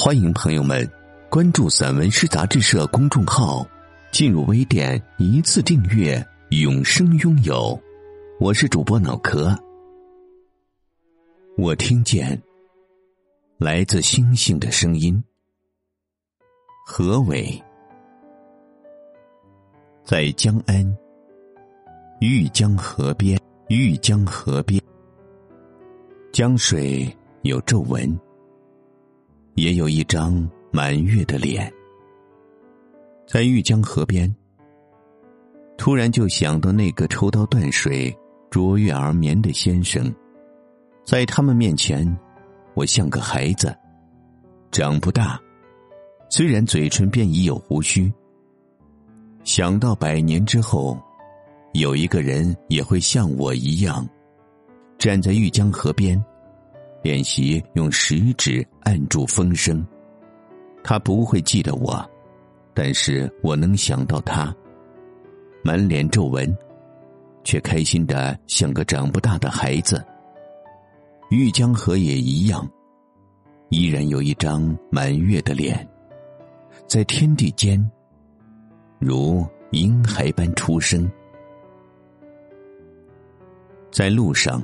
欢迎朋友们关注散文诗杂志社公众号，进入微店一次订阅，永生拥有。我是主播脑壳，我听见来自星星的声音。何伟在江安玉江河边，玉江河边。江水有皱纹，也有一张满月的脸。在玉江河边，突然就想到那个抽刀断水、卓越而眠的先生。在他们面前，我像个孩子，长不大，虽然嘴唇边已有胡须。想到百年之后，有一个人也会像我一样。站在玉江河边，练习用食指按住风声。他不会记得我，但是我能想到他。满脸皱纹，却开心的像个长不大的孩子。玉江河也一样，依然有一张满月的脸，在天地间，如婴孩般出生。在路上。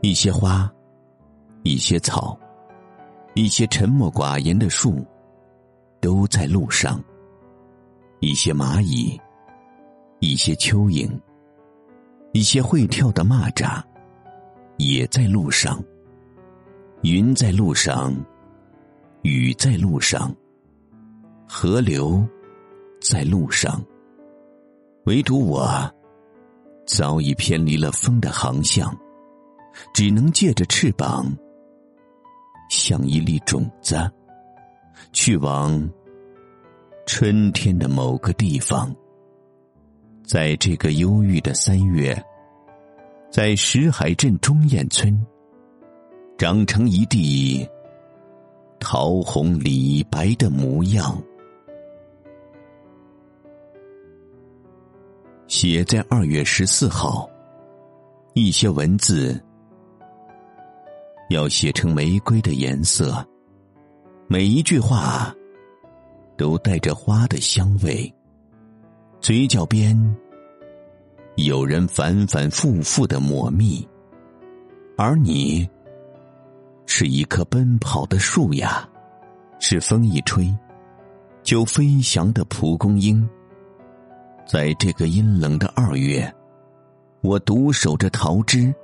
一些花，一些草，一些沉默寡言的树，都在路上。一些蚂蚁，一些蚯蚓，一些会跳的蚂蚱，也在路上。云在路上，雨在路上，河流在路上。唯独我，早已偏离了风的航向。只能借着翅膀，像一粒种子，去往春天的某个地方。在这个忧郁的三月，在石海镇中堰村，长成一地桃红李白的模样。写在二月十四号，一些文字。要写成玫瑰的颜色，每一句话都带着花的香味。嘴角边有人反反复复的抹蜜，而你是一棵奔跑的树呀，是风一吹就飞翔的蒲公英。在这个阴冷的二月，我独守着桃枝，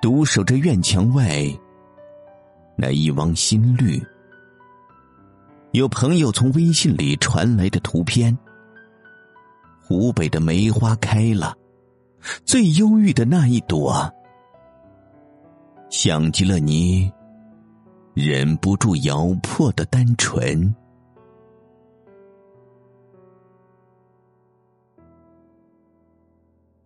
独守着院墙外。那一汪新绿，有朋友从微信里传来的图片。湖北的梅花开了，最忧郁的那一朵，像极了你忍不住咬破的单纯。